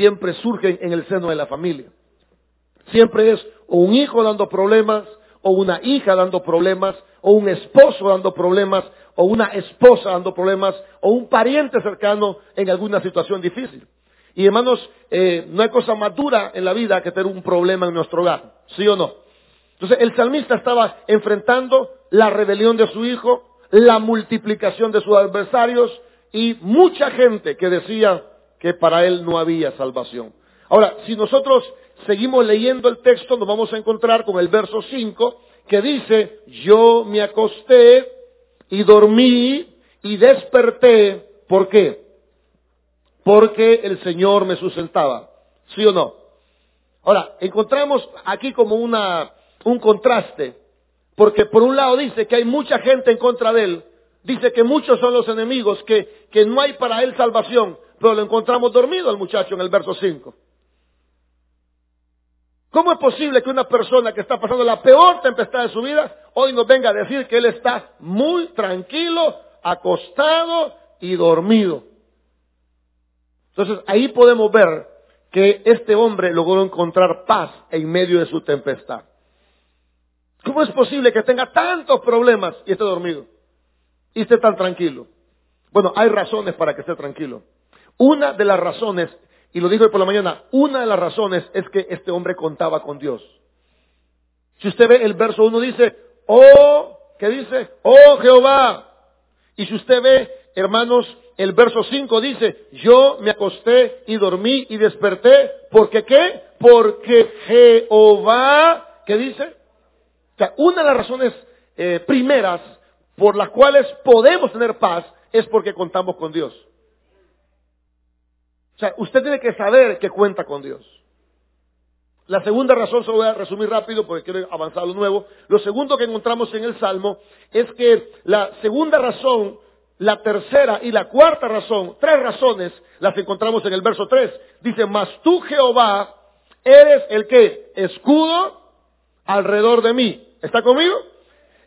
siempre surgen en el seno de la familia. Siempre es o un hijo dando problemas, o una hija dando problemas, o un esposo dando problemas, o una esposa dando problemas, o un pariente cercano en alguna situación difícil. Y hermanos, eh, no hay cosa más dura en la vida que tener un problema en nuestro hogar, ¿sí o no? Entonces el salmista estaba enfrentando la rebelión de su hijo, la multiplicación de sus adversarios y mucha gente que decía que para él no había salvación. Ahora, si nosotros seguimos leyendo el texto, nos vamos a encontrar con el verso 5 que dice, yo me acosté y dormí y desperté. ¿Por qué? Porque el Señor me sustentaba. ¿Sí o no? Ahora, encontramos aquí como una, un contraste. Porque por un lado dice que hay mucha gente en contra de él. Dice que muchos son los enemigos, que, que no hay para él salvación. Pero lo encontramos dormido al muchacho en el verso 5. ¿Cómo es posible que una persona que está pasando la peor tempestad de su vida hoy nos venga a decir que él está muy tranquilo, acostado y dormido? Entonces ahí podemos ver que este hombre logró encontrar paz en medio de su tempestad. ¿Cómo es posible que tenga tantos problemas y esté dormido? Y esté tan tranquilo. Bueno, hay razones para que esté tranquilo. Una de las razones y lo dijo hoy por la mañana, una de las razones es que este hombre contaba con Dios. Si usted ve el verso 1 dice, oh, ¿qué dice? Oh Jehová. Y si usted ve, hermanos, el verso 5 dice, yo me acosté y dormí y desperté, ¿porque qué? Porque Jehová, ¿qué dice? O sea, una de las razones eh, primeras por las cuales podemos tener paz es porque contamos con Dios. O sea, usted tiene que saber que cuenta con Dios. La segunda razón, se lo voy a resumir rápido porque quiero avanzar a lo nuevo. Lo segundo que encontramos en el Salmo es que la segunda razón, la tercera y la cuarta razón, tres razones, las encontramos en el verso 3. Dice, mas tú Jehová eres el que escudo alrededor de mí. ¿Está conmigo?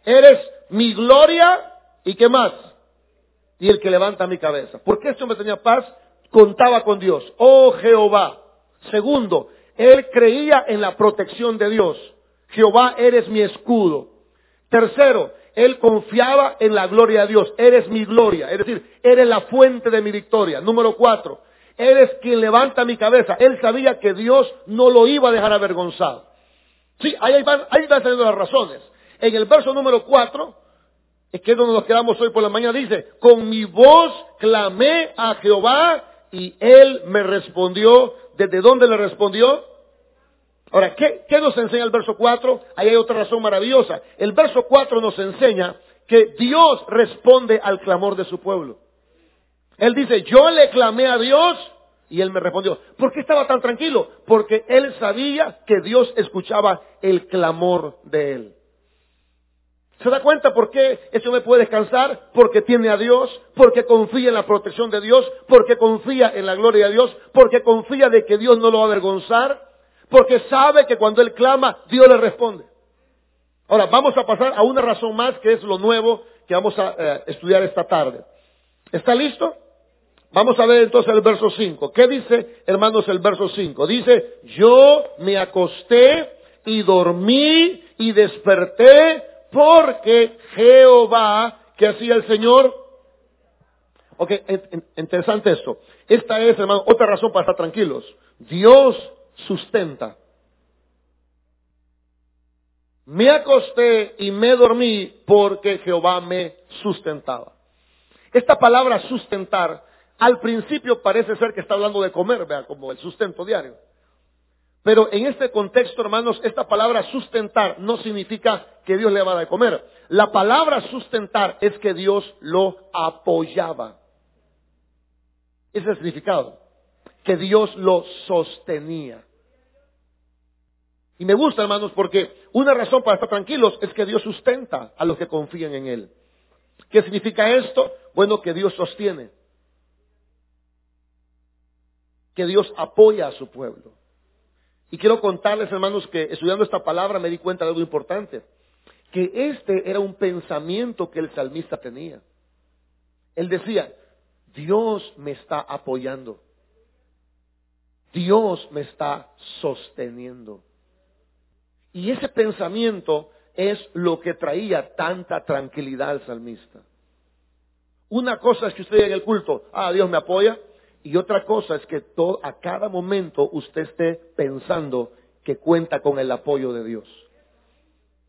Eres mi gloria y qué más? Y el que levanta mi cabeza. ¿Por qué esto me tenía paz? Contaba con Dios. Oh Jehová. Segundo, él creía en la protección de Dios. Jehová, eres mi escudo. Tercero, él confiaba en la gloria de Dios. Eres mi gloria. Es decir, eres la fuente de mi victoria. Número cuatro, eres quien levanta mi cabeza. Él sabía que Dios no lo iba a dejar avergonzado. Sí, ahí van, ahí van saliendo las razones. En el verso número cuatro, es que es donde nos quedamos hoy por la mañana, dice, con mi voz clamé a Jehová y él me respondió. ¿Desde dónde le respondió? Ahora, ¿qué, nos enseña el verso 4? Ahí hay otra razón maravillosa. El verso 4 nos enseña que Dios responde al clamor de su pueblo. Él dice, yo le clamé a Dios y él me respondió. ¿Por qué estaba tan tranquilo? Porque él sabía que Dios escuchaba el clamor de él. ¿Se da cuenta por qué ese hombre puede descansar? Porque tiene a Dios, porque confía en la protección de Dios, porque confía en la gloria de Dios, porque confía de que Dios no lo va a avergonzar, porque sabe que cuando él clama, Dios le responde. Ahora, vamos a pasar a una razón más que es lo nuevo que vamos a eh, estudiar esta tarde. ¿Está listo? Vamos a ver entonces el verso 5. ¿Qué dice, hermanos, el verso 5? Dice, yo me acosté y dormí y desperté porque Jehová, ¿qué hacía el Señor? Ok, interesante esto. Esta es, hermano, otra razón para estar tranquilos. Dios sustenta. Me acosté y me dormí porque Jehová me sustentaba. Esta palabra sustentar, al principio parece ser que está hablando de comer, vea, como el sustento diario. Pero en este contexto, hermanos, esta palabra sustentar no significa que Dios le va a dar de comer. La palabra sustentar es que Dios lo apoyaba. Ese es el significado. Que Dios lo sostenía. Y me gusta, hermanos, porque una razón para estar tranquilos es que Dios sustenta a los que confían en Él. ¿Qué significa esto? Bueno, que Dios sostiene. Que Dios apoya a su pueblo. Y quiero contarles, hermanos, que estudiando esta palabra me di cuenta de algo importante. Que este era un pensamiento que el salmista tenía. Él decía, Dios me está apoyando. Dios me está sosteniendo. Y ese pensamiento es lo que traía tanta tranquilidad al salmista. Una cosa es que usted en el culto, ah, Dios me apoya, y otra cosa es que a cada momento usted esté pensando que cuenta con el apoyo de Dios.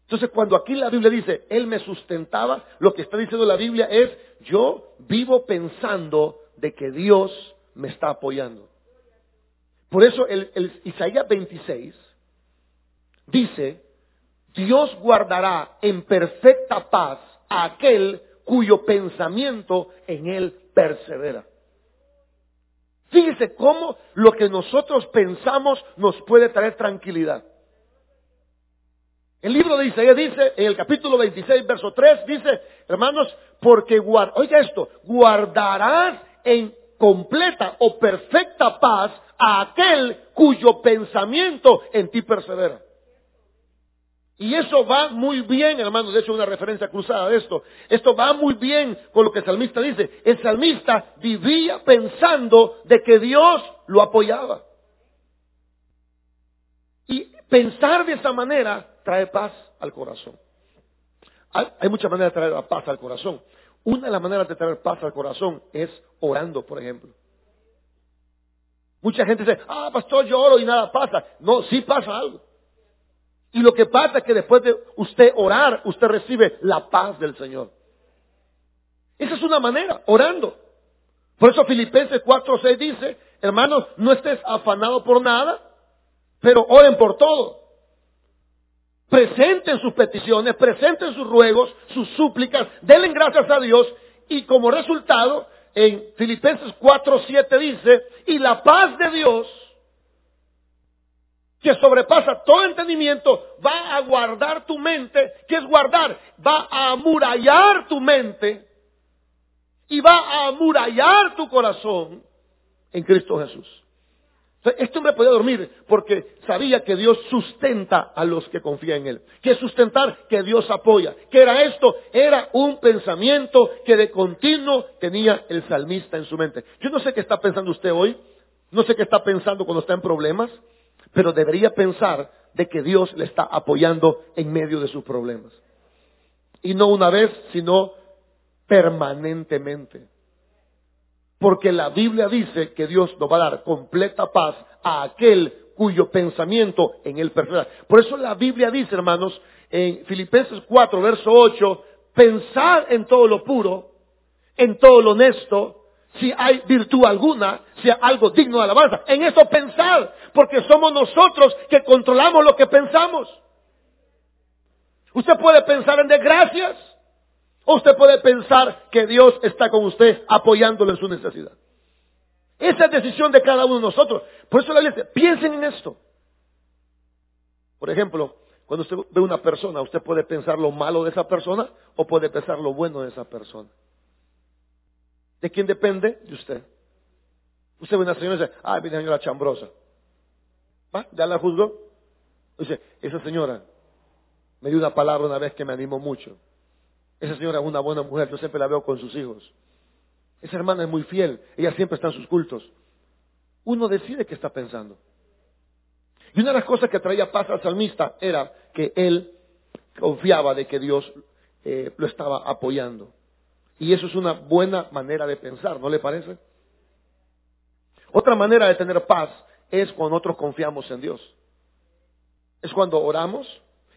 Entonces, cuando aquí la Biblia dice, Él me sustentaba, lo que está diciendo la Biblia es, yo vivo pensando de que Dios me está apoyando. Por eso el Isaías 26 dice, Dios guardará en perfecta paz a aquel cuyo pensamiento en Él persevera. Fíjese cómo lo que nosotros pensamos nos puede traer tranquilidad. El libro de Isaías dice, en el capítulo 26, verso 3, dice, hermanos, porque, oiga esto, guardarás en completa o perfecta paz a aquel cuyo pensamiento en ti persevera. Y eso va muy bien, hermano, de hecho una referencia cruzada de esto. Esto va muy bien con lo que el salmista dice. El salmista vivía pensando de que Dios lo apoyaba. Y pensar de esa manera trae paz al corazón. Hay, muchas maneras de traer paz al corazón. Una de las maneras de traer paz al corazón es orando, por ejemplo. Mucha gente dice, ah, pastor, yo oro y nada pasa. No, sí pasa algo. Y lo que pasa es que después de usted orar, usted recibe la paz del Señor. Esa es una manera, orando. Por eso Filipenses 4.6 dice, hermanos, no estés afanado por nada, pero oren por todo. Presenten sus peticiones, presenten sus ruegos, sus súplicas, denle gracias a Dios y como resultado, en Filipenses 4.7 dice, y la paz de Dios, que sobrepasa todo entendimiento, va a guardar tu mente, que es guardar, va a amurallar tu mente y va a amurallar tu corazón en Cristo Jesús. Este hombre podía dormir porque sabía que Dios sustenta a los que confían en Él. Que sustentar, que Dios apoya. ¿Qué era esto? Era un pensamiento que de continuo tenía el salmista en su mente. Yo no sé qué está pensando usted hoy. No sé qué está pensando cuando está en problemas pero debería pensar de que Dios le está apoyando en medio de sus problemas. Y no una vez, sino permanentemente. Porque la Biblia dice que Dios nos va a dar completa paz a aquel cuyo pensamiento en él persevera. Por eso la Biblia dice, hermanos, en Filipenses 4, verso 8, pensar en todo lo puro, en todo lo honesto, si hay virtud alguna, hay algo digno de alabanza. En eso pensar, porque somos nosotros que controlamos lo que pensamos. Usted puede pensar en desgracias, o usted puede pensar que Dios está con usted apoyándolo en su necesidad. Esa es decisión de cada uno de nosotros. Por eso la dice, piensen en esto. Por ejemplo, cuando usted ve una persona, usted puede pensar lo malo de esa persona o puede pensar lo bueno de esa persona. ¿De quién depende? De usted. Usted ve una señora y dice, ay, mi señora chambrosa. ¿Va? ¿Ya la juzgó? Dice, esa señora me dio una palabra una vez que me animó mucho. Esa señora es una buena mujer, yo siempre la veo con sus hijos. Esa hermana es muy fiel, ella siempre está en sus cultos. Uno decide qué está pensando. Y una de las cosas que traía paz al salmista era que él confiaba de que Dios eh, lo estaba apoyando. Y eso es una buena manera de pensar, ¿no le parece? Otra manera de tener paz es cuando nosotros confiamos en Dios. Es cuando oramos,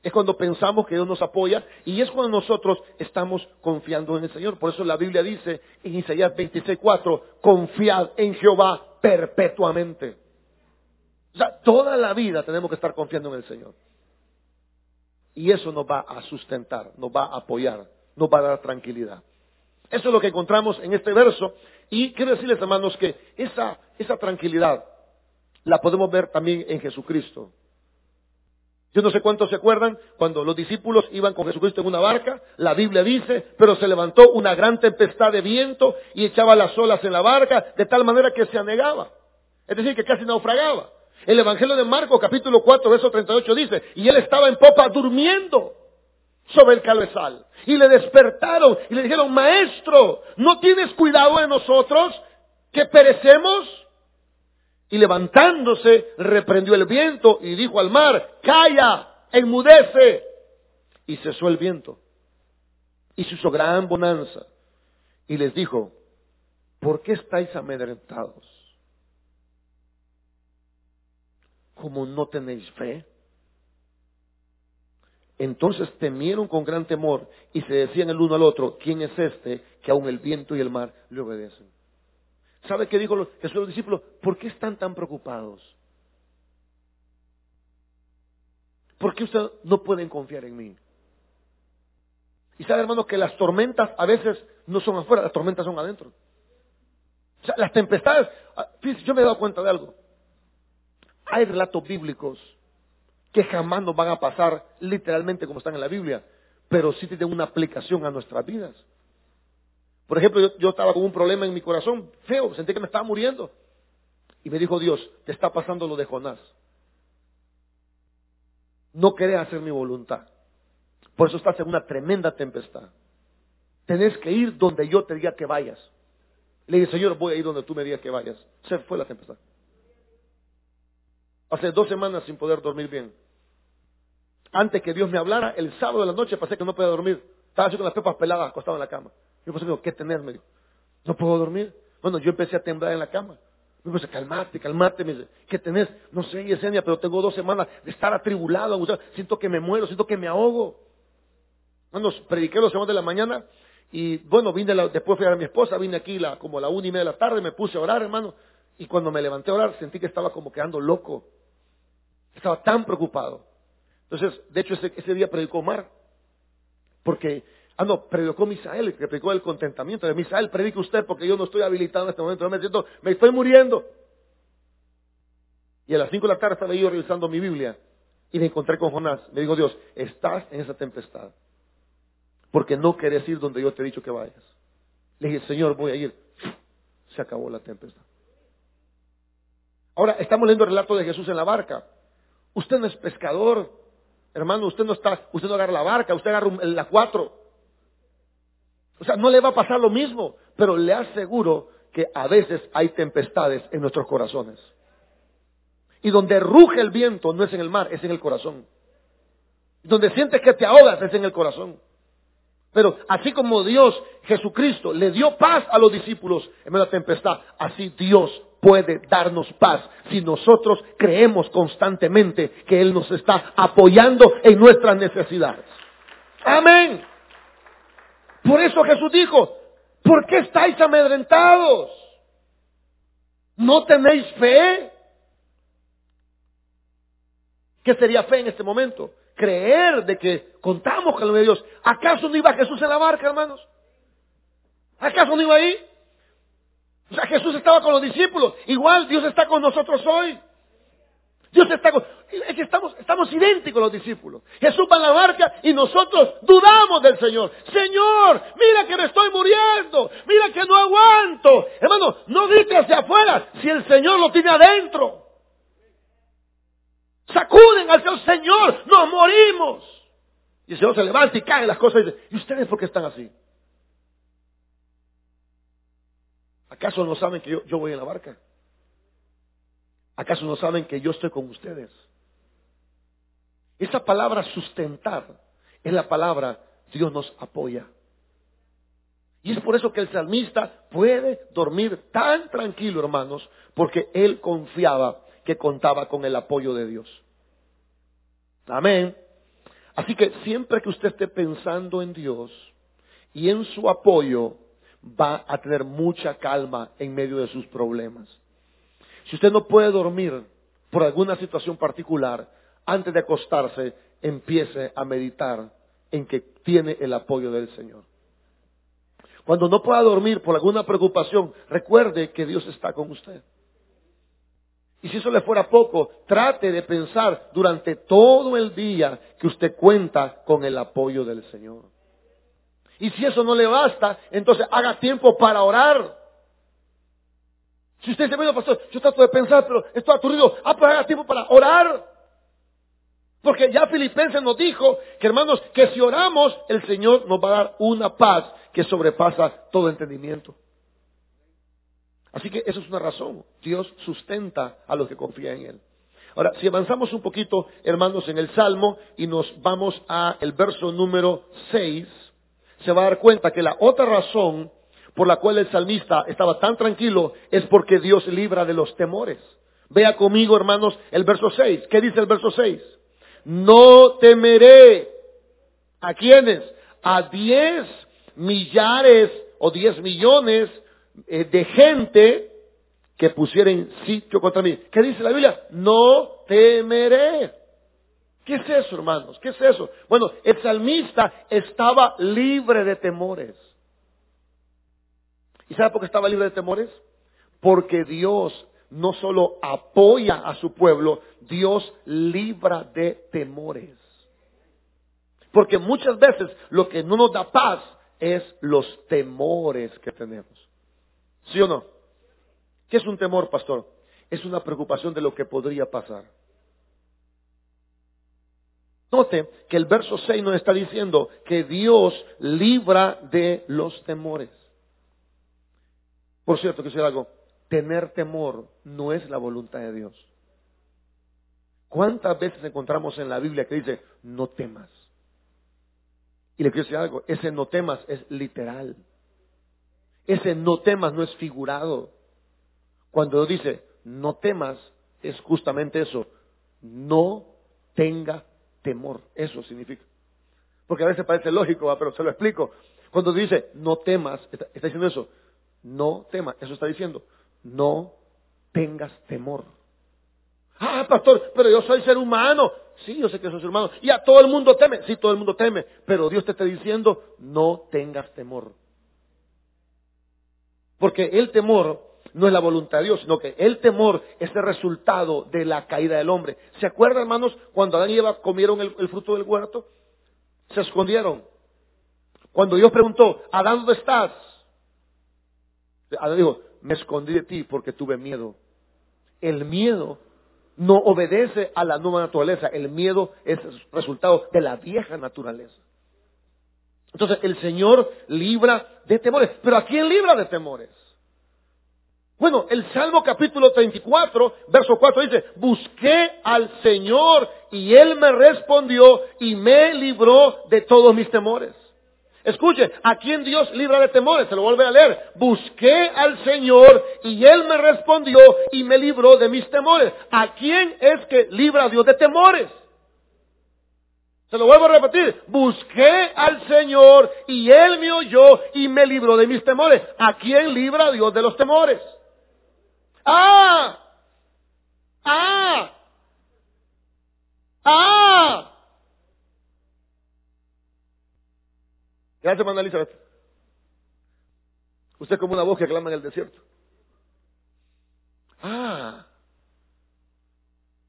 es cuando pensamos que Dios nos apoya y es cuando nosotros estamos confiando en el Señor. Por eso la Biblia dice en Isaías 26:4, confiad en Jehová perpetuamente. O sea, toda la vida tenemos que estar confiando en el Señor. Y eso nos va a sustentar, nos va a apoyar, nos va a dar tranquilidad. Eso es lo que encontramos en este verso. Y quiero decirles, hermanos, que esa, esa tranquilidad la podemos ver también en Jesucristo. Yo no sé cuántos se acuerdan cuando los discípulos iban con Jesucristo en una barca, la Biblia dice, pero se levantó una gran tempestad de viento y echaba las olas en la barca de tal manera que se anegaba. Es decir, que casi naufragaba. El Evangelio de Marcos capítulo 4, verso 38 dice, y él estaba en popa durmiendo sobre el cabezal. Y le despertaron y le dijeron, maestro, ¿no tienes cuidado de nosotros que perecemos? Y levantándose, reprendió el viento y dijo al mar, calla, enmudece. Y cesó el viento. Y se hizo gran bonanza. Y les dijo, ¿por qué estáis amedrentados? Como no tenéis fe. Entonces temieron con gran temor y se decían el uno al otro, ¿quién es este que aun el viento y el mar le obedecen? ¿Sabe qué dijo Jesús a los discípulos? ¿Por qué están tan preocupados? ¿Por qué ustedes no pueden confiar en mí? Y sabe, hermano, que las tormentas a veces no son afuera, las tormentas son adentro. O sea, las tempestades, ah, yo me he dado cuenta de algo. Hay relatos bíblicos que jamás nos van a pasar literalmente como están en la Biblia, pero sí tienen una aplicación a nuestras vidas. Por ejemplo, yo, estaba con un problema en mi corazón, feo, sentí que me estaba muriendo. Y me dijo Dios, te está pasando lo de Jonás. No querés hacer mi voluntad. Por eso estás en una tremenda tempestad. Tenés que ir donde yo te diga que vayas. Le dije, Señor, voy a ir donde tú me digas que vayas. Se fue la tempestad. Hace dos semanas sin poder dormir bien. Antes que Dios me hablara, el sábado de la noche pasé que no podía dormir. Estaba así con las pepas peladas, acostado en la cama. Yo pensé, ¿qué tener? Me dijo, no puedo dormir. Bueno, yo empecé a temblar en la cama. Me dice, calmate, calmate. Me dice, ¿qué tenés? No sé, Yesenia, pero tengo dos semanas de estar atribulado. siento que me muero, siento que me ahogo. Bueno, prediqué los semanas de la mañana y bueno, vine después fui a a mi esposa, vine aquí la, como a la una y media de la tarde, me puse a orar, hermano. Y cuando me levanté a orar sentí que estaba como quedando loco. Estaba tan preocupado. Entonces, de hecho, ese, ese día predicó Omar. Porque, ah, no, predicó Misael, que predicó el contentamiento de Misael. Predique usted porque yo no estoy habilitado en este momento. Me me estoy muriendo. Y a las cinco de la tarde estaba yo revisando mi Biblia. Y me encontré con Jonás. Me dijo Dios, estás en esa tempestad. Porque no querés ir donde yo te he dicho que vayas. Le dije, Señor, voy a ir. Se acabó la tempestad. Ahora, estamos leyendo el relato de Jesús en la barca. Usted no es pescador, hermano, usted no está, usted no agarra la barca, usted agarra la cuatro. O sea, no le va a pasar lo mismo, pero le aseguro que a veces hay tempestades en nuestros corazones. Y donde ruge el viento no es en el mar, es en el corazón. Donde sientes que te ahogas es en el corazón. Pero así como Dios, Jesucristo, le dio paz a los discípulos en medio la tempestad, así Dios puede darnos paz si nosotros creemos constantemente que Él nos está apoyando en nuestras necesidades. Amén. Por eso Jesús dijo, ¿por qué estáis amedrentados? ¿No tenéis fe? ¿Qué sería fe en este momento? Creer de que contamos con lo de Dios. ¿Acaso no iba Jesús en la barca, hermanos? ¿Acaso no iba ahí? O sea, Jesús estaba con los discípulos. Igual Dios está con nosotros hoy. Dios está con... Es que estamos, estamos idénticos los discípulos. Jesús va en la barca y nosotros dudamos del Señor. Señor, mira que me estoy muriendo. Mira que no aguanto. Hermano, no grite hacia afuera si el Señor lo tiene adentro. Sacuden al Señor, Señor, nos morimos. Y el Señor se levanta y cae las cosas y dice, ¿y ustedes por qué están así? ¿Acaso no saben que yo, voy en la barca? ¿Acaso no saben que yo estoy con ustedes? Esa palabra sustentar es la palabra Dios nos apoya. Y es por eso que el salmista puede dormir tan tranquilo, hermanos, porque él confiaba que contaba con el apoyo de Dios. Amén. Así que siempre que usted esté pensando en Dios y en su apoyo, va a tener mucha calma en medio de sus problemas. Si usted no puede dormir por alguna situación particular, antes de acostarse, empiece a meditar en que tiene el apoyo del Señor. Cuando no pueda dormir por alguna preocupación, recuerde que Dios está con usted. Y si eso le fuera poco, trate de pensar durante todo el día que usted cuenta con el apoyo del Señor. Y si eso no le basta, entonces haga tiempo para orar. Si usted dice, bueno, pastor, yo trato de pensar, pero estoy aturdido. Ah, pues haga tiempo para orar. Porque ya Filipenses nos dijo que hermanos, que si oramos, el Señor nos va a dar una paz que sobrepasa todo entendimiento. Así que eso es una razón. Dios sustenta a los que confían en Él. Ahora, si avanzamos un poquito, hermanos, en el Salmo y nos vamos a el verso número 6, se va a dar cuenta que la otra razón por la cual el salmista estaba tan tranquilo es porque Dios libra de los temores. Vea conmigo, hermanos, el verso 6. ¿Qué dice el verso 6? No temeré. ¿A quiénes? A diez millares o diez millones eh, de gente que pusieren sitio contra mí. ¿Qué dice la Biblia? No temeré. ¿Qué es eso, hermanos? ¿Qué es eso? Bueno, el salmista estaba libre de temores. ¿Y sabe por qué estaba libre de temores? Porque Dios no solo apoya a su pueblo, Dios libra de temores. Porque muchas veces lo que no nos da paz es los temores que tenemos. ¿Sí o no? ¿Qué es un temor, pastor? Es una preocupación de lo que podría pasar. Note que el verso 6 nos está diciendo que Dios libra de los temores. Por cierto, decir algo, tener temor no es la voluntad de Dios. ¿Cuántas veces encontramos en la Biblia que dice, no temas? Y le quiero decir algo, ese no temas es literal. Ese no temas no es figurado. Cuando dice no temas, es justamente eso. No tenga temor. Eso significa. Porque a veces parece lógico, pero se lo explico. Cuando dice no temas, está, está diciendo eso. No temas. Eso está diciendo. No tengas temor. Ah, pastor, pero yo soy ser humano. Sí, yo sé que soy ser humano. Y a todo el mundo teme. Sí, todo el mundo teme. Pero Dios te está diciendo, no tengas temor. Porque el temor no es la voluntad de Dios, sino que el temor es el resultado de la caída del hombre. ¿Se acuerdan, hermanos, cuando Adán y Eva comieron el, el fruto del huerto? Se escondieron. Cuando Dios preguntó, Adán, ¿dónde estás? Adán dijo, me escondí de ti porque tuve miedo. El miedo no obedece a la nueva naturaleza. El miedo es resultado de la vieja naturaleza. Entonces el Señor libra de temores. Pero ¿a quién libra de temores? Bueno, el Salmo capítulo 34, verso 4 dice, busqué al Señor y Él me respondió y me libró de todos mis temores. Escuche, ¿a quién Dios libra de temores? Se lo vuelve a leer. Busqué al Señor y Él me respondió y me libró de mis temores. ¿A quién es que libra a Dios de temores? Se lo vuelvo a repetir. Busqué al Señor y Él me oyó y me libró de mis temores. ¿A quién libra a Dios de los temores? Ah, ah, ah. Gracias, hermana Elizabeth. Usted es como una voz que clama en el desierto. Ah.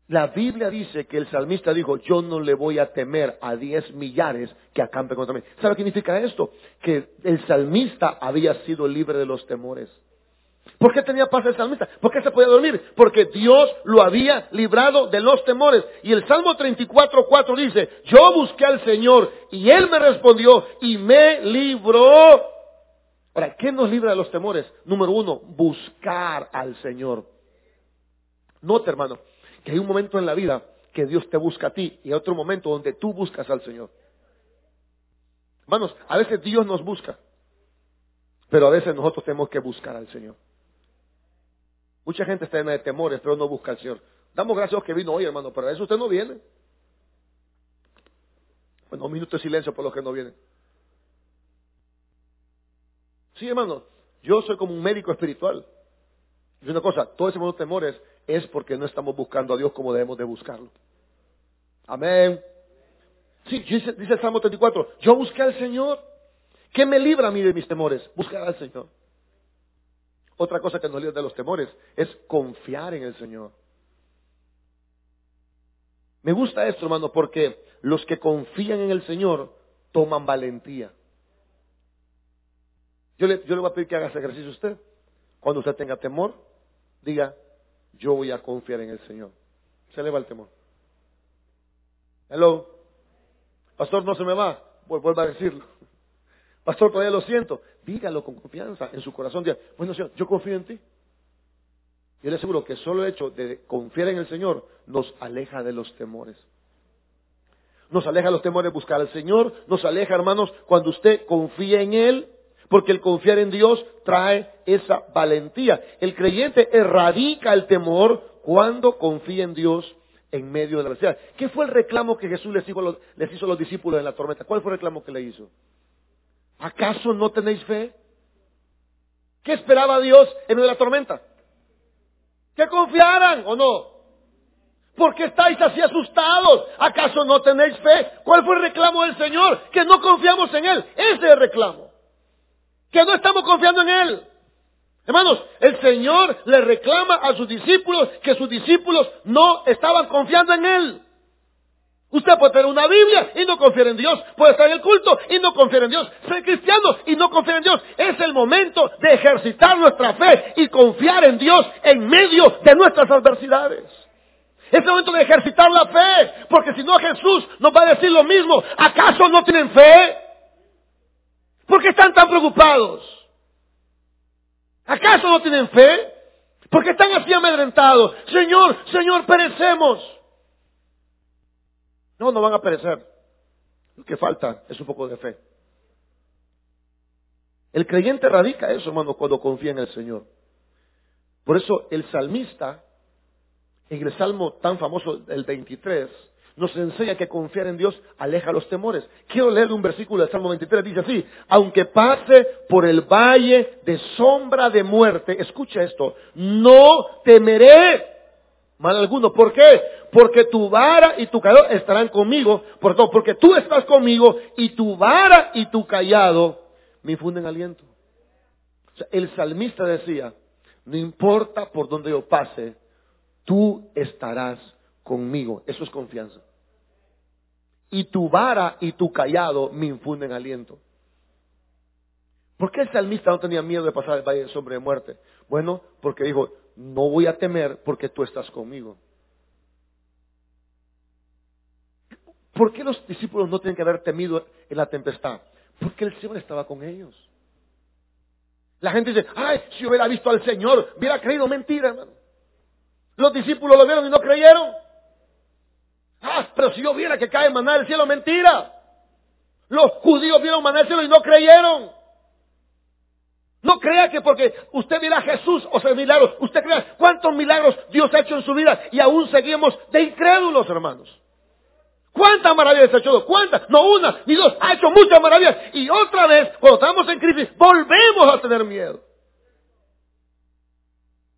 La Biblia dice que el salmista dijo, yo no le voy a temer a diez millares que acampen contra mí. ¿Sabe qué significa esto? Que el salmista había sido libre de los temores. ¿Por qué tenía paz el salmista? ¿Por qué se podía dormir? Porque Dios lo había librado de los temores. Y el Salmo 34.4 dice, yo busqué al Señor y Él me respondió y me libró. Ahora, ¿qué nos libra de los temores? Número uno, buscar al Señor. Note, hermano, que hay un momento en la vida que Dios te busca a ti y hay otro momento donde tú buscas al Señor. Hermanos, a veces Dios nos busca, pero a veces nosotros tenemos que buscar al Señor. Mucha gente está llena de temores, pero no busca al Señor. Damos gracias a que vino hoy, hermano, pero a eso usted no viene. Bueno, un minuto de silencio por los que no vienen. Sí, hermano, yo soy como un médico espiritual. Y una cosa, todo ese mundo de temores es porque no estamos buscando a Dios como debemos de buscarlo. Amén. Sí, dice, dice el Salmo 34, yo busqué al Señor. ¿Qué me libra a mí de mis temores? Buscar al Señor. Otra cosa que nos libra de los temores es confiar en el Señor. Me gusta esto, hermano, porque los que confían en el Señor toman valentía. Yo le, yo le voy a pedir que haga ese ejercicio a usted. Cuando usted tenga temor, diga, yo voy a confiar en el Señor. Se le va el temor. Hello. Pastor, no se me va. Vuelva a decirlo. Pastor, todavía lo siento. Dígalo con confianza en su corazón. Diga, bueno, Señor, yo confío en ti. Yo le aseguro que solo el hecho de confiar en el Señor nos aleja de los temores. Nos aleja de los temores buscar al Señor, nos aleja, hermanos, cuando usted confía en Él, porque el confiar en Dios trae esa valentía. El creyente erradica el temor cuando confía en Dios en medio de la adversidad. ¿Qué fue el reclamo que Jesús les hizo, les hizo a los discípulos en la tormenta? ¿Cuál fue el reclamo que le hizo? ¿Acaso no tenéis fe? ¿Qué esperaba Dios en medio de la tormenta? Que confiaran o no. ¿Por qué estáis así asustados? ¿Acaso no tenéis fe? ¿Cuál fue el reclamo del Señor? Que no confiamos en Él. Ese es el reclamo. Que no estamos confiando en Él. Hermanos, el Señor le reclama a sus discípulos que sus discípulos no estaban confiando en Él. Usted puede tener una Biblia y no confiar en Dios. Puede estar en el culto y no confiar en Dios. Ser cristiano y no confiar en Dios. Es el momento de ejercitar nuestra fe y confiar en Dios en medio de nuestras adversidades. Es el momento de ejercitar la fe. Porque si no Jesús nos va a decir lo mismo. ¿Acaso no tienen fe? ¿Por qué están tan preocupados? ¿Acaso no tienen fe? Porque están así amedrentados. Señor, Señor, perecemos. No, no van a perecer. Lo que falta es un poco de fe. El creyente radica eso, hermano, cuando confía en el Señor. Por eso el salmista, en el salmo tan famoso del 23, nos enseña que confiar en Dios aleja los temores. Quiero leer un versículo del Salmo 23, dice así, aunque pase por el valle de sombra de muerte, escucha esto, no temeré mal alguno. ¿Por qué? Porque tu vara y tu callado estarán conmigo, porque tú estás conmigo y tu vara y tu callado me infunden aliento. el salmista decía, no importa por donde yo pase, tú estarás conmigo. Eso es confianza y tu vara y tu callado me infunden aliento. ¿Por qué el salmista no tenía miedo de pasar el valle de sombra de muerte? Bueno, porque dijo, no voy a temer porque tú estás conmigo. ¿Por qué los discípulos no tienen que haber temido en la tempestad? Porque el Señor estaba con ellos. La gente dice, ay, si hubiera visto al Señor, hubiera creído mentira, hermano. Los discípulos lo vieron y no creyeron. Ah, pero si yo viera que cae maná del cielo, mentira. Los judíos vieron maná del cielo y no creyeron. No crea que porque usted mira a Jesús o sea milagros, usted crea cuántos milagros Dios ha hecho en su vida y aún seguimos de incrédulos, hermanos. ¿Cuántas maravillas ha hecho? ¿Cuántas? No una, ni dos. Ha hecho muchas maravillas. Y otra vez, cuando estamos en crisis, volvemos a tener miedo.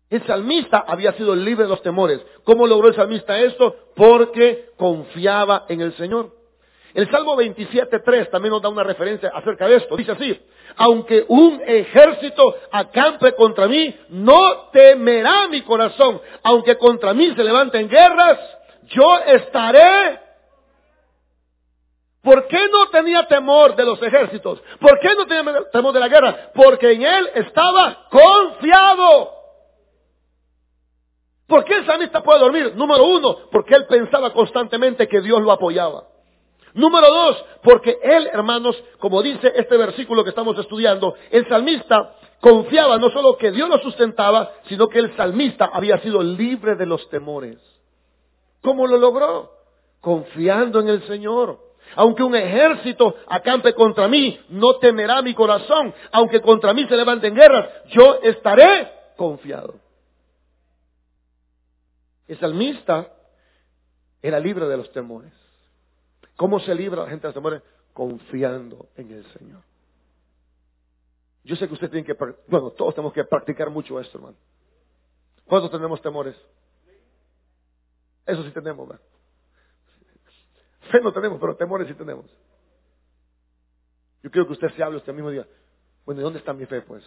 El salmista había sido libre de los temores. ¿Cómo logró el salmista esto? Porque confiaba en el Señor. El Salmo 27.3 también nos da una referencia acerca de esto. Dice así, aunque un ejército acampe contra mí, no temerá mi corazón. Aunque contra mí se levanten guerras, yo estaré. ¿Por qué no tenía temor de los ejércitos? ¿Por qué no tenía temor de la guerra? Porque en él estaba confiado. ¿Por qué el salmista puede dormir? Número uno, porque él pensaba constantemente que Dios lo apoyaba. Número dos, porque él, hermanos, como dice este versículo que estamos estudiando, el salmista confiaba no solo que Dios lo sustentaba, sino que el salmista había sido libre de los temores. ¿Cómo lo logró? Confiando en el Señor. Aunque un ejército acampe contra mí, no temerá mi corazón. Aunque contra mí se levanten guerras, yo estaré confiado. El salmista era libre de los temores. ¿Cómo se libra la gente de los temores? Confiando en el Señor. Yo sé que usted tiene que, bueno, todos tenemos que practicar mucho esto, hermano. ¿Cuántos tenemos temores? Eso sí tenemos, ¿verdad? Fe no tenemos, pero temores sí tenemos. Yo quiero que usted se hable usted mismo y diga, bueno, ¿y dónde está mi fe, pues?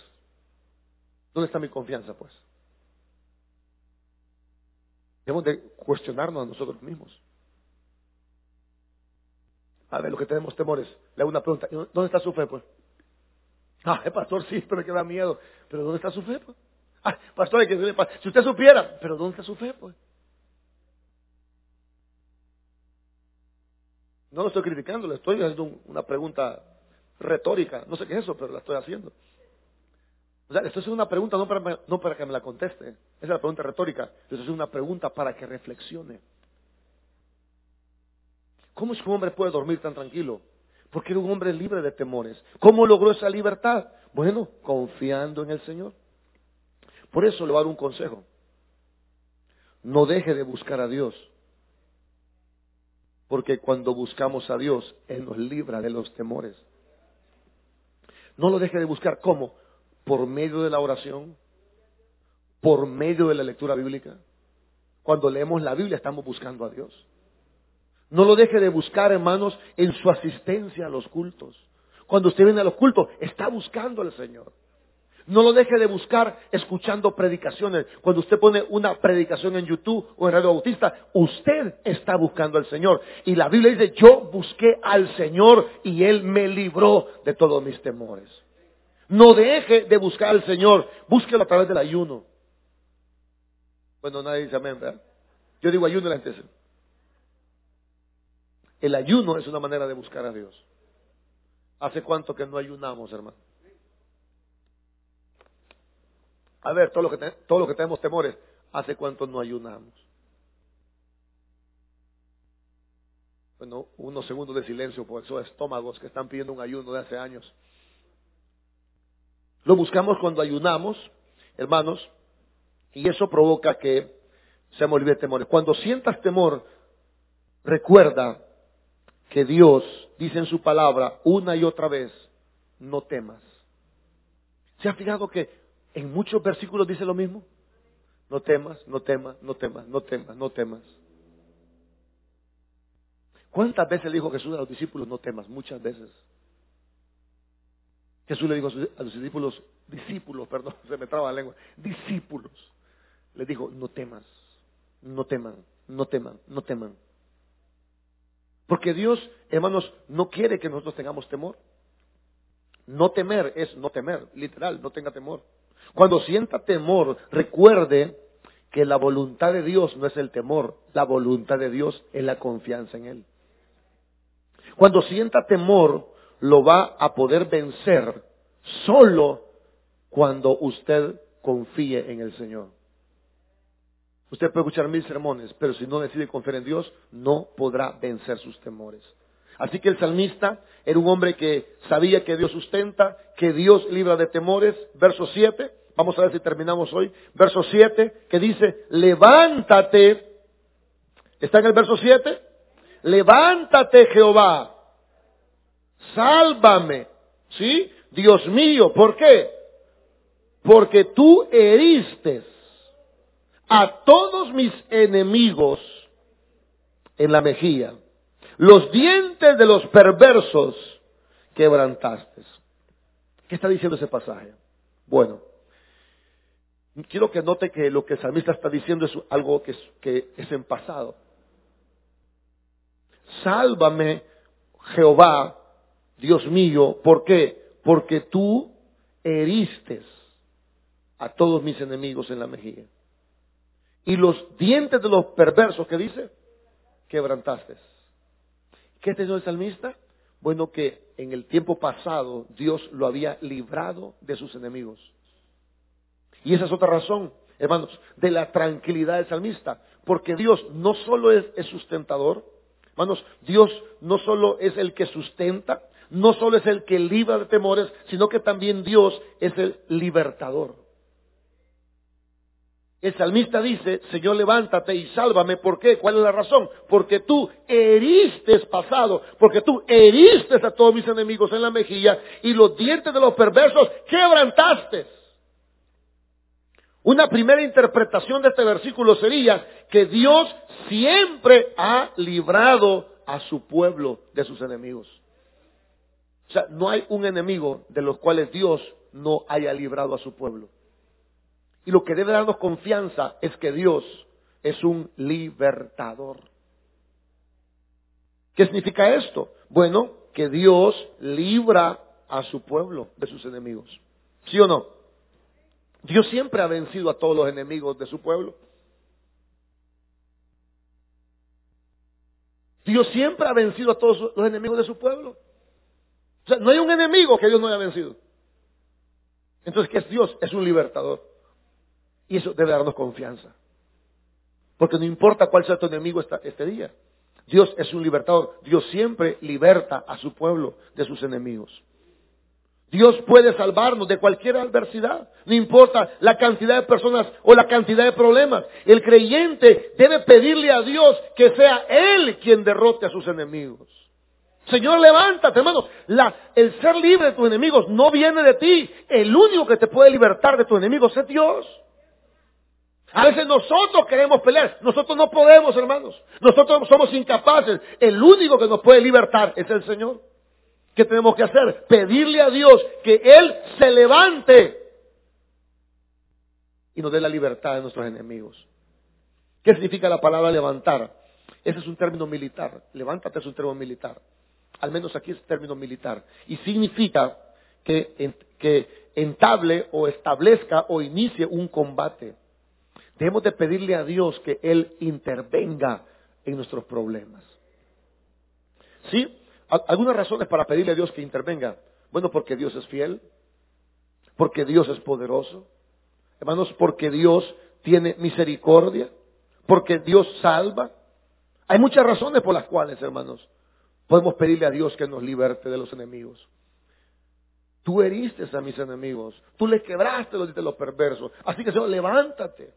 ¿Dónde está mi confianza, pues? Debemos de cuestionarnos a nosotros mismos. A ver, lo que tenemos temores. Le hago una pregunta. ¿Dónde está su fe, pues? Ah, el pastor, sí, pero que da miedo. Pero ¿dónde está su fe, pues? Ah, pastor, que, si usted supiera, pero ¿dónde está su fe, pues? No lo estoy criticando, le estoy haciendo una pregunta retórica. No sé qué es eso, pero la estoy haciendo. O sea, esto es una pregunta no para, no para que me la conteste. Esa es la pregunta retórica. Esto es una pregunta para que reflexione. ¿Cómo es que un hombre puede dormir tan tranquilo? Porque era un hombre libre de temores. ¿Cómo logró esa libertad? Bueno, confiando en el Señor. Por eso le voy a dar un consejo. No deje de buscar a Dios. Porque cuando buscamos a Dios, Él nos libra de los temores. No lo deje de buscar. ¿Cómo? Por medio de la oración, por medio de la lectura bíblica. Cuando leemos la Biblia estamos buscando a Dios. No lo deje de buscar, hermanos, en su asistencia a los cultos. Cuando usted viene a los cultos, está buscando al Señor. No lo deje de buscar escuchando predicaciones. Cuando usted pone una predicación en YouTube o en Radio Bautista, usted está buscando al Señor. Y la Biblia dice, yo busqué al Señor y Él me libró de todos mis temores. No deje de buscar al Señor, búsquelo a través del ayuno. Bueno, nadie dice amén, ¿verdad? Yo digo ayuno la gente El ayuno es una manera de buscar a Dios. ¿Hace cuánto que no ayunamos, hermano? A ver, todo lo que, tenemos temores, ¿hace cuánto no ayunamos? Bueno, unos segundos de silencio por esos estómagos que están pidiendo un ayuno de hace años. Lo buscamos cuando ayunamos, hermanos, y eso provoca que se me olvide temores. Cuando sientas temor, recuerda que Dios dice en su palabra una y otra vez, no temas. ¿Se ha fijado que en muchos versículos dice lo mismo. No temas, no temas, no temas, no temas, no temas. ¿Cuántas veces le dijo Jesús a los discípulos, no temas? Muchas veces. Jesús le dijo a los discípulos, discípulos, perdón, se me traba la lengua, discípulos. Le dijo, no temas, no teman, no teman, no teman. Porque Dios, hermanos, no quiere que nosotros tengamos temor. No temer es no temer, literal, no tenga temor. Cuando sienta temor, recuerde que la voluntad de Dios no es el temor, la voluntad de Dios es la confianza en Él. Cuando sienta temor, lo va a poder vencer solo cuando usted confíe en el Señor. Usted puede escuchar mil sermones, pero si no decide confiar en Dios, no podrá vencer sus temores. Así que el salmista era un hombre que sabía que Dios sustenta, que Dios libra de temores. Verso 7, Vamos a ver si terminamos hoy. Verso 7 que dice, levántate. ¿Está en el verso 7? Levántate Jehová. Sálvame. ¿Sí? Dios mío. ¿Por qué? Porque tú heriste a todos mis enemigos en la mejilla. Los dientes de los perversos quebrantaste. ¿Qué está diciendo ese pasaje? Bueno, quiero que note que lo que el salmista está diciendo es algo que es, que en pasado. Sálvame, Jehová, Dios mío, ¿por qué? Porque tú heriste a todos mis enemigos en la mejilla. Y los dientes de los perversos, ¿qué dice? Quebrantaste. ¿Qué te dijo el salmista? Bueno, que en el tiempo pasado Dios lo había librado de sus enemigos. Y esa es otra razón, hermanos, de la tranquilidad del salmista. Porque Dios no solo es, sustentador, hermanos, Dios no solo es el que sustenta, no solo es el que libra de temores, sino que también Dios es el libertador. El salmista dice, Señor, levántate y sálvame. ¿Por qué? ¿Cuál es la razón? Porque tú heriste pasado, porque tú heriste a todos mis enemigos en la mejilla y los dientes de los perversos quebrantaste. Una primera interpretación de este versículo sería que Dios siempre ha librado a su pueblo de sus enemigos. O sea, no hay un enemigo de los cuales Dios no haya librado a su pueblo. Y lo que debe darnos confianza es que Dios es un libertador. ¿Qué significa esto? Bueno, que Dios libra a su pueblo de sus enemigos. ¿Sí o no? Dios siempre ha vencido a todos los enemigos de su pueblo. Dios siempre ha vencido a todos los enemigos de su pueblo. O sea, no hay un enemigo que Dios no haya vencido. Entonces, ¿qué es Dios? Es un libertador. Y eso debe darnos confianza. Porque no importa cuál sea tu enemigo este día. Dios es un libertador. Dios siempre liberta a su pueblo de sus enemigos. Dios puede salvarnos de cualquier adversidad, no importa la cantidad de personas o la cantidad de problemas. El creyente debe pedirle a Dios que sea Él quien derrote a sus enemigos. Señor, levántate, hermano. el ser libre de tus enemigos no viene de ti. El único que te puede libertar de tus enemigos es Dios. A veces nosotros queremos pelear. Nosotros no podemos, hermanos. Nosotros somos incapaces. El único que nos puede libertar es el Señor. ¿Qué tenemos que hacer? Pedirle a Dios que Él se levante y nos dé la libertad de nuestros enemigos. ¿Qué significa la palabra levantar? Ese es un término militar. Levántate es un término militar. Al menos aquí es término militar. Y significa que, que entable o establezca o inicie un combate. Debemos de pedirle a Dios que Él intervenga en nuestros problemas. ¿Sí? ¿Algunas razones para pedirle a Dios que intervenga? Bueno, porque Dios es fiel, porque Dios es poderoso, hermanos, porque Dios tiene misericordia, porque Dios salva. Hay muchas razones por las cuales, hermanos, podemos pedirle a Dios que nos liberte de los enemigos. Tú heriste a mis enemigos, tú le quebraste los de los perversos. Así que, Señor, levántate.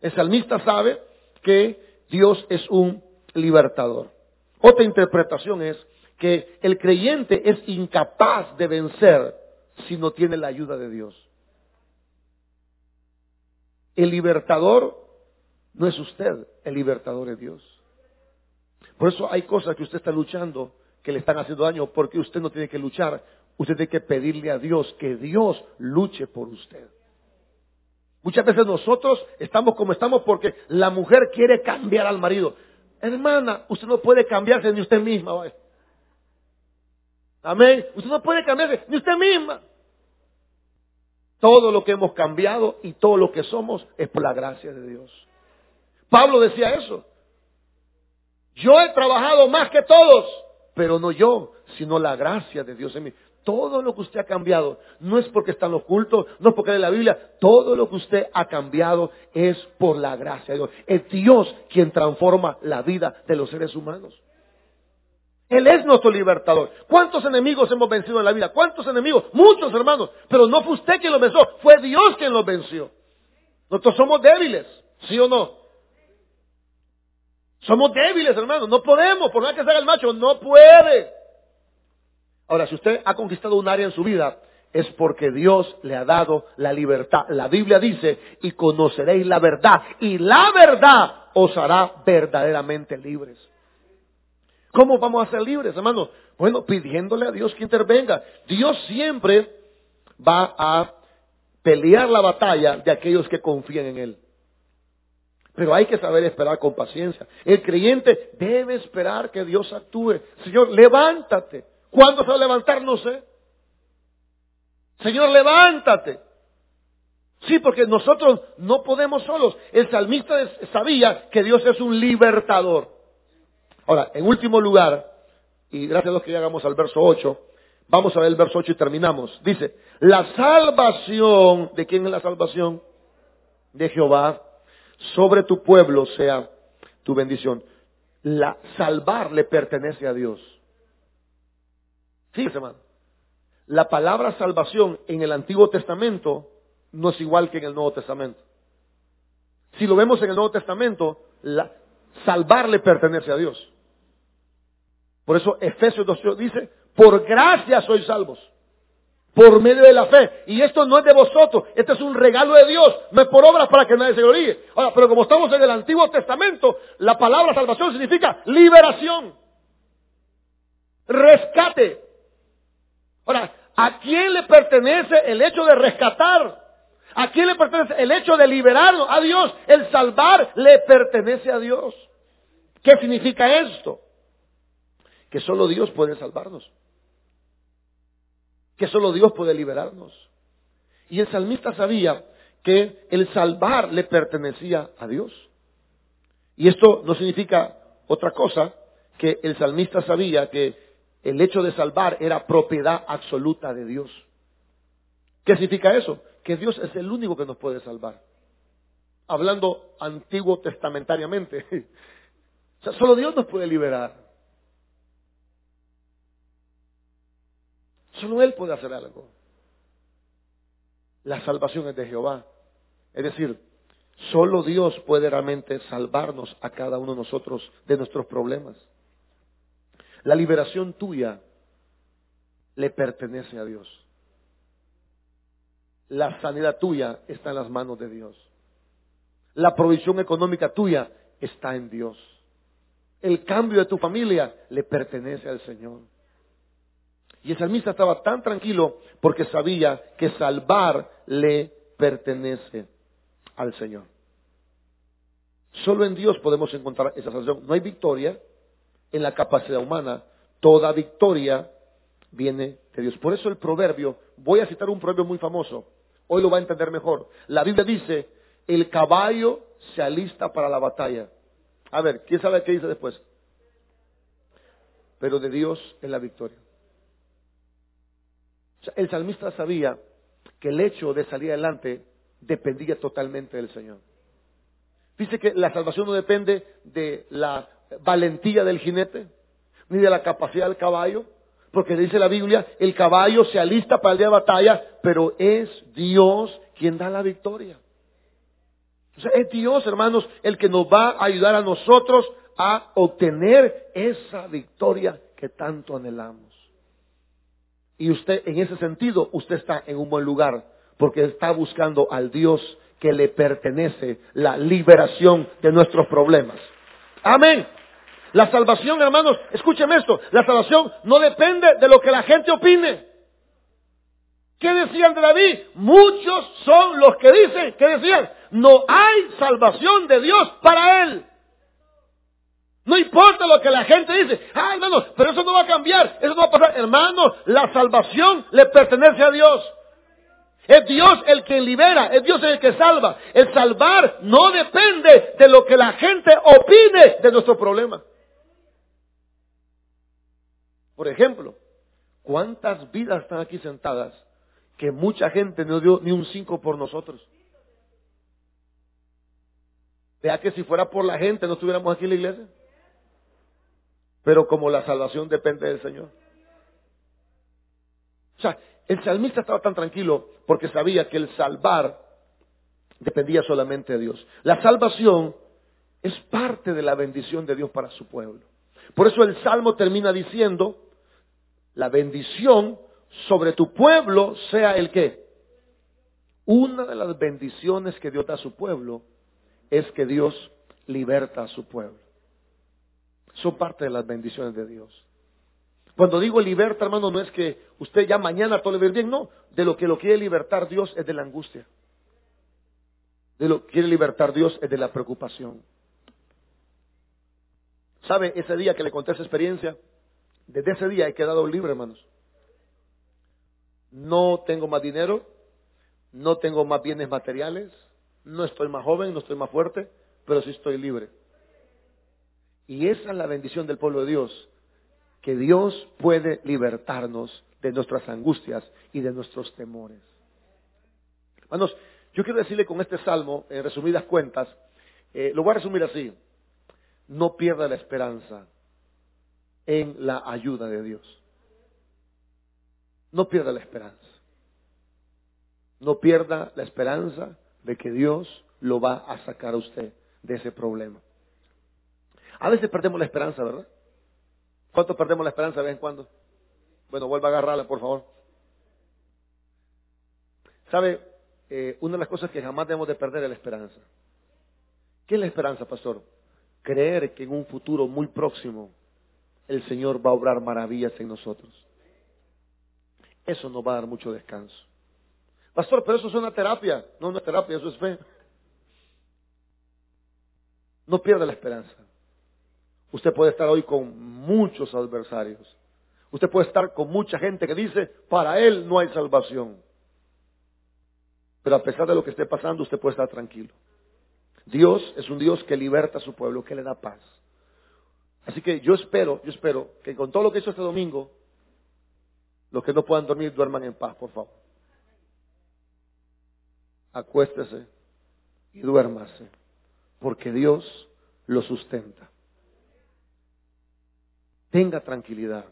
El salmista sabe que Dios es un libertador. Otra interpretación es que el creyente es incapaz de vencer si no tiene la ayuda de Dios. El libertador no es usted, el libertador es Dios. Por eso hay cosas que usted está luchando que le están haciendo daño, porque usted no tiene que luchar, usted tiene que pedirle a Dios que Dios luche por usted. Muchas veces nosotros estamos como estamos porque la mujer quiere cambiar al marido. Hermana, usted no puede cambiarse ni usted misma. Amén. Usted no puede cambiarse ni usted misma. Todo lo que hemos cambiado y todo lo que somos es por la gracia de Dios. Pablo decía eso. Yo he trabajado más que todos, pero no yo, sino la gracia de Dios en mí. Todo lo que usted ha cambiado no es porque está en lo no es porque lee la Biblia. Todo lo que usted ha cambiado es por la gracia de Dios. Es Dios quien transforma la vida de los seres humanos. Él es nuestro libertador. ¿Cuántos enemigos hemos vencido en la vida? ¿Cuántos enemigos? Muchos hermanos. Pero no fue usted quien los venció, fue Dios quien los venció. Nosotros somos débiles, ¿sí o no? Somos débiles, hermanos. No podemos, por nada que sea el macho, no puede. Ahora, si usted ha conquistado un área en su vida, es porque Dios le ha dado la libertad. La Biblia dice, y conoceréis la verdad, y la verdad os hará verdaderamente libres. ¿Cómo vamos a ser libres, hermanos? Bueno, pidiéndole a Dios que intervenga. Dios siempre va a pelear la batalla de aquellos que confían en Él. Pero hay que saber esperar con paciencia. El creyente debe esperar que Dios actúe. Señor, levántate. ¿Cuándo se va a levantar? No sé. Señor, levántate. Sí, porque nosotros no podemos solos. El salmista sabía que Dios es un libertador. Ahora, en último lugar, y gracias a Dios que llegamos al verso 8, vamos a ver el verso 8 y terminamos. Dice, la salvación, ¿de quién es la salvación? De Jehová, sobre tu pueblo sea tu bendición. La salvar le pertenece a Dios. Fíjese, hermano. La palabra salvación en el Antiguo Testamento no es igual que en el Nuevo Testamento. Si lo vemos en el Nuevo Testamento, la, salvar pertenece a Dios. Por eso Efesios 2 dice, por gracia sois salvos, por medio de la fe. Y esto no es de vosotros, este es un regalo de Dios, no es por obras para que nadie se gloríe. Ahora, pero como estamos en el Antiguo Testamento, la palabra salvación significa liberación, rescate. Ahora, ¿a quién le pertenece el hecho de rescatar? ¿A quién le pertenece el hecho de liberarnos? A Dios. El salvar le pertenece a Dios. ¿Qué significa esto? que solo Dios puede salvarnos, que solo Dios puede liberarnos. Y el salmista sabía que el salvar le pertenecía a Dios. Y esto no significa otra cosa que el salmista sabía que el hecho de salvar era propiedad absoluta de Dios. ¿Qué significa eso? Que Dios es el único que nos puede salvar. Hablando antiguo testamentariamente. O sea, solo Dios nos puede liberar. Solo Él puede hacer algo. La salvación es de Jehová. Es decir, solo Dios puede realmente salvarnos a cada uno de nosotros de nuestros problemas. La liberación tuya le pertenece a Dios. La sanidad tuya está en las manos de Dios. La provisión económica tuya está en Dios. El cambio de tu familia le pertenece al Señor. Y el salmista estaba tan tranquilo porque sabía que salvar le pertenece al Señor. Solo en Dios podemos encontrar esa salvación. No hay victoria en la capacidad humana. Toda victoria viene de Dios. Por eso el proverbio, voy a citar un proverbio muy famoso, hoy lo va a entender mejor. La Biblia dice, el caballo se alista para la batalla. A ver, ¿quién sabe qué dice después? Pero de Dios es la victoria. el salmista sabía que el hecho de salir adelante dependía totalmente del Señor. Dice que la salvación no depende de la valentía del jinete, ni de la capacidad del caballo, porque dice la Biblia, el caballo se alista para el día de batalla, pero es Dios quien da la victoria. O sea, es Dios, hermanos, el que nos va a ayudar a nosotros a obtener esa victoria que tanto anhelamos. Y usted, en ese sentido, usted está en un buen lugar, porque está buscando al Dios que le pertenece la liberación de nuestros problemas. Amén. La salvación, hermanos, escúcheme esto, la salvación no depende de lo que la gente opine. ¿Qué decían de David? Muchos son los que dicen, ¿qué decían? No hay salvación de Dios para él. No importa lo que la gente dice. Ah, hermanos, pero eso no va a cambiar. Eso no va a pasar. Hermanos, la salvación le pertenece a Dios. Es Dios el que libera, es Dios el que salva. El salvar no depende de lo que la gente opine de nuestro problema. Por ejemplo, ¿cuántas vidas están aquí sentadas que mucha gente no dio ni un cinco por nosotros? Vea que si fuera por la gente no estuviéramos aquí en la iglesia. Pero como la salvación depende del Señor. O sea, el salmista estaba tan tranquilo porque sabía que el salvar dependía solamente de Dios. La salvación es parte de la bendición de Dios para su pueblo. Por eso el salmo termina diciendo, la bendición sobre tu pueblo sea el qué. Una de las bendiciones que Dios da a su pueblo es que Dios liberta a su pueblo. Son parte de las bendiciones de Dios. Cuando digo liberta, hermano, no es que usted ya mañana todo le va bien, no. De lo que lo quiere libertar Dios es de la angustia. De lo que quiere libertar Dios es de la preocupación. ¿Sabe ese día que le conté esa experiencia? Desde ese día he quedado libre, hermanos. No tengo más dinero, no tengo más bienes materiales, no estoy más joven, no estoy más fuerte, pero sí estoy libre. Y esa es la bendición del pueblo de Dios, que Dios puede libertarnos de nuestras angustias y de nuestros temores. Hermanos, yo quiero decirle con este salmo, en resumidas cuentas, eh, lo voy a resumir así, no pierda la esperanza en la ayuda de Dios. No pierda la esperanza. No pierda la esperanza de que Dios lo va a sacar a usted de ese problema. A veces perdemos la esperanza, ¿verdad? ¿Cuánto perdemos la esperanza de vez en cuando? Bueno, vuelva a agarrarla, por favor. ¿Sabe? Eh, una de las cosas que jamás debemos de perder es la esperanza. ¿Qué es la esperanza, pastor? Creer que en un futuro muy próximo el Señor va a obrar maravillas en nosotros. Eso nos va a dar mucho descanso. Pastor, pero eso es una terapia. No, no es terapia, eso es fe. No pierda la esperanza. Usted puede estar hoy con muchos adversarios. Usted puede estar con mucha gente que dice, para él no hay salvación. Pero a pesar de lo que esté pasando, usted puede estar tranquilo. Dios es un Dios que liberta a su pueblo, que le da paz. Así que yo espero, yo espero que con todo lo que hizo este domingo, los que no puedan dormir duerman en paz, por favor. acuéstese y duérmase, porque Dios lo sustenta. Tenga tranquilidad.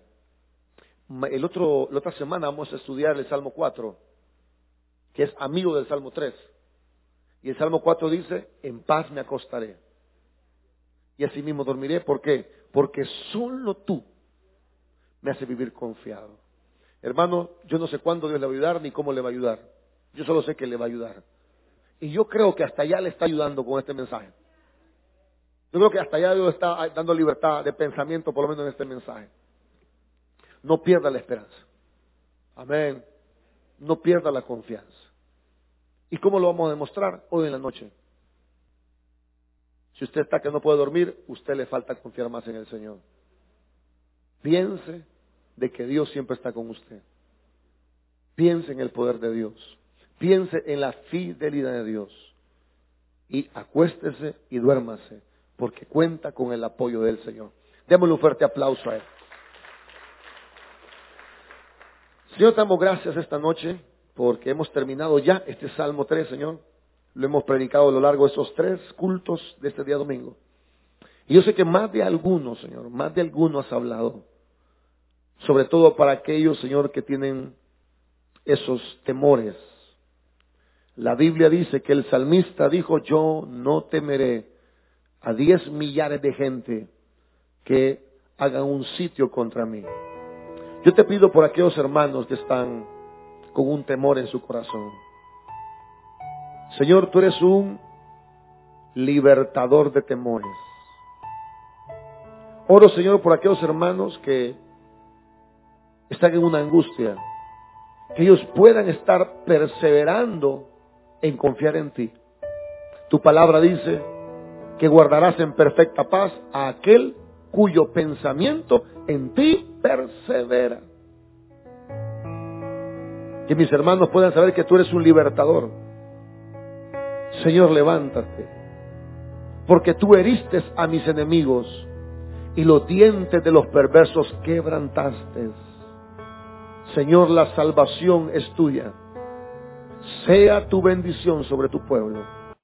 El otro, la otra semana vamos a estudiar el Salmo 4, que es amigo del Salmo 3. Y el Salmo 4 dice, en paz me acostaré. Y así mismo dormiré. ¿Por qué? Porque solo tú me haces vivir confiado. Hermano, yo no sé cuándo Dios le va a ayudar ni cómo le va a ayudar. Yo solo sé que le va a ayudar. Y yo creo que hasta allá le está ayudando con este mensaje. Yo creo que hasta allá Dios está dando libertad de pensamiento, por lo menos en este mensaje. No pierda la esperanza. Amén. No pierda la confianza. ¿Y cómo lo vamos a demostrar? Hoy en la noche. Si usted está que no puede dormir, usted le falta confiar más en el Señor. Piense de que Dios siempre está con usted. Piense en el poder de Dios. Piense en la fidelidad de Dios. Y acuéstese y duérmase, porque cuenta con el apoyo del Señor. Démosle un fuerte aplauso a Él. Señor, damos gracias esta noche porque hemos terminado ya este Salmo 3, Señor. Lo hemos predicado a lo largo de esos tres cultos de este día domingo. Y yo sé que más de algunos, Señor, más de algunos has hablado. Sobre todo para aquellos, Señor, que tienen esos temores. La Biblia dice que el salmista dijo, yo no temeré a diez millares de gente que hagan un sitio contra mí. Yo te pido por aquellos hermanos que están con un temor en su corazón. Señor, tú eres un libertador de temores. Oro, Señor, por aquellos hermanos que están en una angustia, que ellos puedan estar perseverando en confiar en ti. Tu palabra dice que guardarás en perfecta paz a aquel cuyo pensamiento en ti persevera. Que mis hermanos puedan saber que tú eres un libertador Señor, levántate, porque tú heriste a mis enemigos y los dientes de los perversos quebrantaste. Señor, la salvación es tuya. Sea tu bendición sobre tu pueblo.